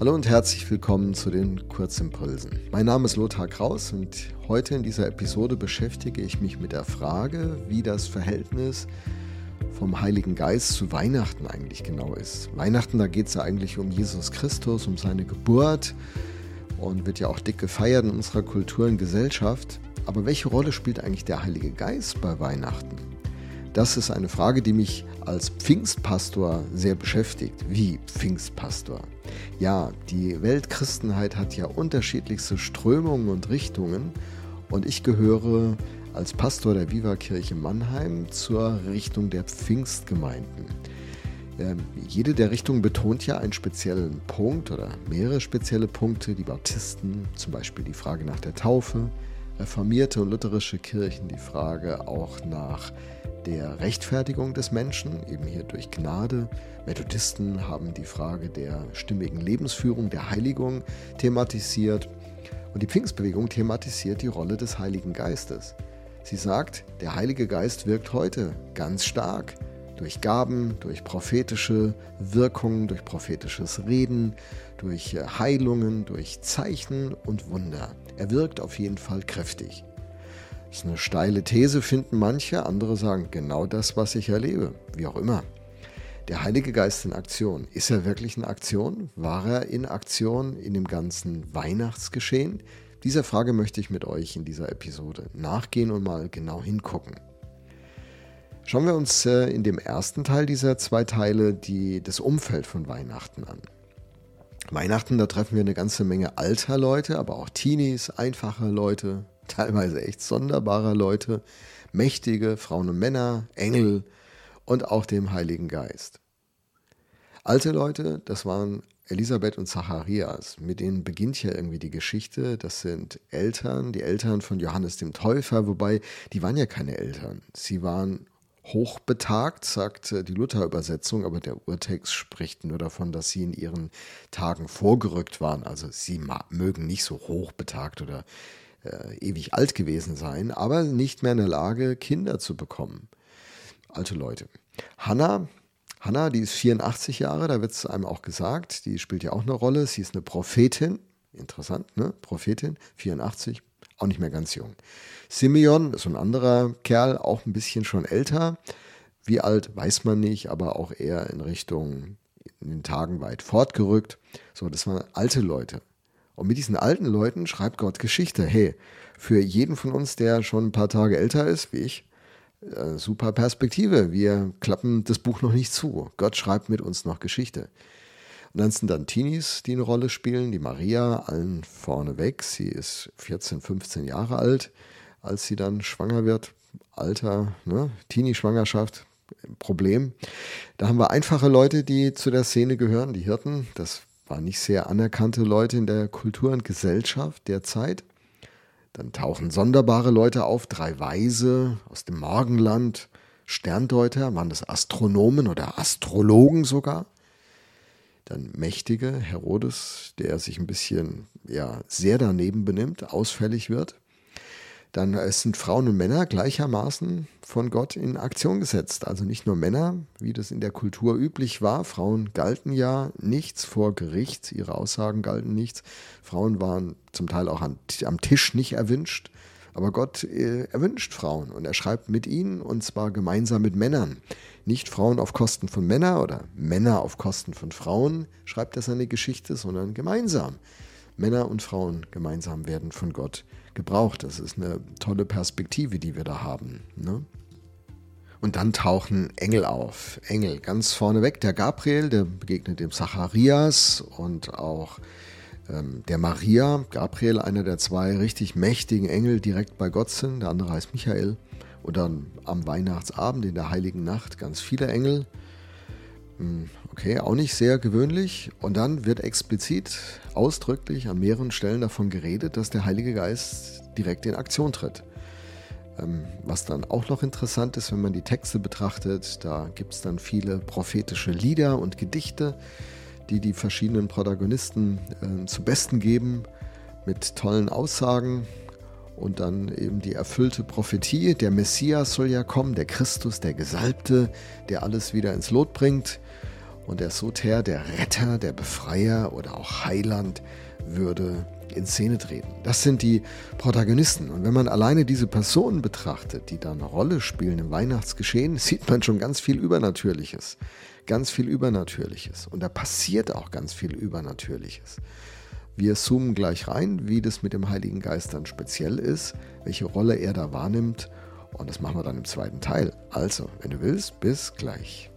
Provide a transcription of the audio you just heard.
Hallo und herzlich willkommen zu den Kurzimpulsen. Mein Name ist Lothar Kraus und heute in dieser Episode beschäftige ich mich mit der Frage, wie das Verhältnis vom Heiligen Geist zu Weihnachten eigentlich genau ist. Weihnachten, da geht es ja eigentlich um Jesus Christus, um seine Geburt und wird ja auch dick gefeiert in unserer Kultur und Gesellschaft. Aber welche Rolle spielt eigentlich der Heilige Geist bei Weihnachten? Das ist eine Frage, die mich als Pfingstpastor sehr beschäftigt. Wie Pfingstpastor? Ja, die Weltchristenheit hat ja unterschiedlichste Strömungen und Richtungen und ich gehöre als Pastor der Viva Kirche Mannheim zur Richtung der Pfingstgemeinden. Ähm, jede der Richtungen betont ja einen speziellen Punkt oder mehrere spezielle Punkte. Die Baptisten zum Beispiel die Frage nach der Taufe, reformierte und lutherische Kirchen die Frage auch nach der Rechtfertigung des Menschen, eben hier durch Gnade. Methodisten haben die Frage der stimmigen Lebensführung, der Heiligung thematisiert. Und die Pfingstbewegung thematisiert die Rolle des Heiligen Geistes. Sie sagt, der Heilige Geist wirkt heute ganz stark durch Gaben, durch prophetische Wirkungen, durch prophetisches Reden, durch Heilungen, durch Zeichen und Wunder. Er wirkt auf jeden Fall kräftig. Das ist eine steile These, finden manche, andere sagen genau das, was ich erlebe, wie auch immer. Der Heilige Geist in Aktion. Ist er wirklich in Aktion? War er in Aktion in dem ganzen Weihnachtsgeschehen? Dieser Frage möchte ich mit euch in dieser Episode nachgehen und mal genau hingucken. Schauen wir uns äh, in dem ersten Teil dieser zwei Teile die, das Umfeld von Weihnachten an. Weihnachten, da treffen wir eine ganze Menge alter Leute, aber auch Teenies, einfache Leute, teilweise echt sonderbarer Leute, mächtige Frauen und Männer, Engel und auch dem Heiligen Geist. Alte Leute, das waren Elisabeth und Zacharias, mit denen beginnt ja irgendwie die Geschichte. Das sind Eltern, die Eltern von Johannes dem Täufer, wobei die waren ja keine Eltern. Sie waren hochbetagt, sagt die Luther-Übersetzung, aber der Urtext spricht nur davon, dass sie in ihren Tagen vorgerückt waren. Also sie mögen nicht so hochbetagt oder äh, ewig alt gewesen sein, aber nicht mehr in der Lage, Kinder zu bekommen. Alte Leute. Hannah, Hannah, die ist 84 Jahre, da wird es einem auch gesagt, die spielt ja auch eine Rolle. Sie ist eine Prophetin. Interessant, ne? Prophetin, 84, auch nicht mehr ganz jung. Simeon ist ein anderer Kerl, auch ein bisschen schon älter. Wie alt, weiß man nicht, aber auch eher in Richtung in den Tagen weit fortgerückt. So, das waren alte Leute. Und mit diesen alten Leuten schreibt Gott Geschichte. Hey, für jeden von uns, der schon ein paar Tage älter ist, wie ich, äh, super Perspektive. Wir klappen das Buch noch nicht zu. Gott schreibt mit uns noch Geschichte. Sind dann Teenies, die eine Rolle spielen. Die Maria, allen vorneweg. Sie ist 14, 15 Jahre alt, als sie dann schwanger wird. Alter, ne? Teenie-Schwangerschaft, Problem. Da haben wir einfache Leute, die zu der Szene gehören, die Hirten. Das waren nicht sehr anerkannte Leute in der Kultur und Gesellschaft der Zeit. Dann tauchen sonderbare Leute auf, drei Weise aus dem Morgenland, Sterndeuter, waren das Astronomen oder Astrologen sogar. Dann Mächtige, Herodes, der sich ein bisschen ja, sehr daneben benimmt, ausfällig wird dann sind Frauen und Männer gleichermaßen von Gott in Aktion gesetzt. Also nicht nur Männer, wie das in der Kultur üblich war. Frauen galten ja nichts vor Gericht, ihre Aussagen galten nichts. Frauen waren zum Teil auch am Tisch nicht erwünscht. Aber Gott äh, erwünscht Frauen und er schreibt mit ihnen und zwar gemeinsam mit Männern. Nicht Frauen auf Kosten von Männern oder Männer auf Kosten von Frauen schreibt er seine Geschichte, sondern gemeinsam. Männer und Frauen gemeinsam werden von Gott gebraucht. Das ist eine tolle Perspektive, die wir da haben. Ne? Und dann tauchen Engel auf. Engel, ganz vorneweg. Der Gabriel, der begegnet dem Zacharias und auch der Maria. Gabriel, einer der zwei richtig mächtigen Engel, direkt bei Gott sind. Der andere heißt Michael. Und dann am Weihnachtsabend in der heiligen Nacht ganz viele Engel. Hm, okay, auch nicht sehr gewöhnlich. Und dann wird explizit, ausdrücklich an mehreren Stellen davon geredet, dass der Heilige Geist direkt in Aktion tritt. Ähm, was dann auch noch interessant ist, wenn man die Texte betrachtet, da gibt es dann viele prophetische Lieder und Gedichte, die die verschiedenen Protagonisten äh, zu Besten geben, mit tollen Aussagen. Und dann eben die erfüllte Prophetie, der Messias soll ja kommen, der Christus, der Gesalbte, der alles wieder ins Lot bringt. und der Soter, der Retter, der Befreier oder auch Heiland, würde in Szene treten. Das sind die Protagonisten. Und wenn man alleine diese Personen betrachtet, die da eine Rolle spielen im Weihnachtsgeschehen, sieht man schon ganz viel Übernatürliches. Ganz viel Übernatürliches. Und da passiert auch ganz viel Übernatürliches. Wir zoomen gleich rein, wie das mit dem Heiligen Geist dann speziell ist, welche Rolle er da wahrnimmt. Und das machen wir dann im zweiten Teil. Also, wenn du willst, bis gleich.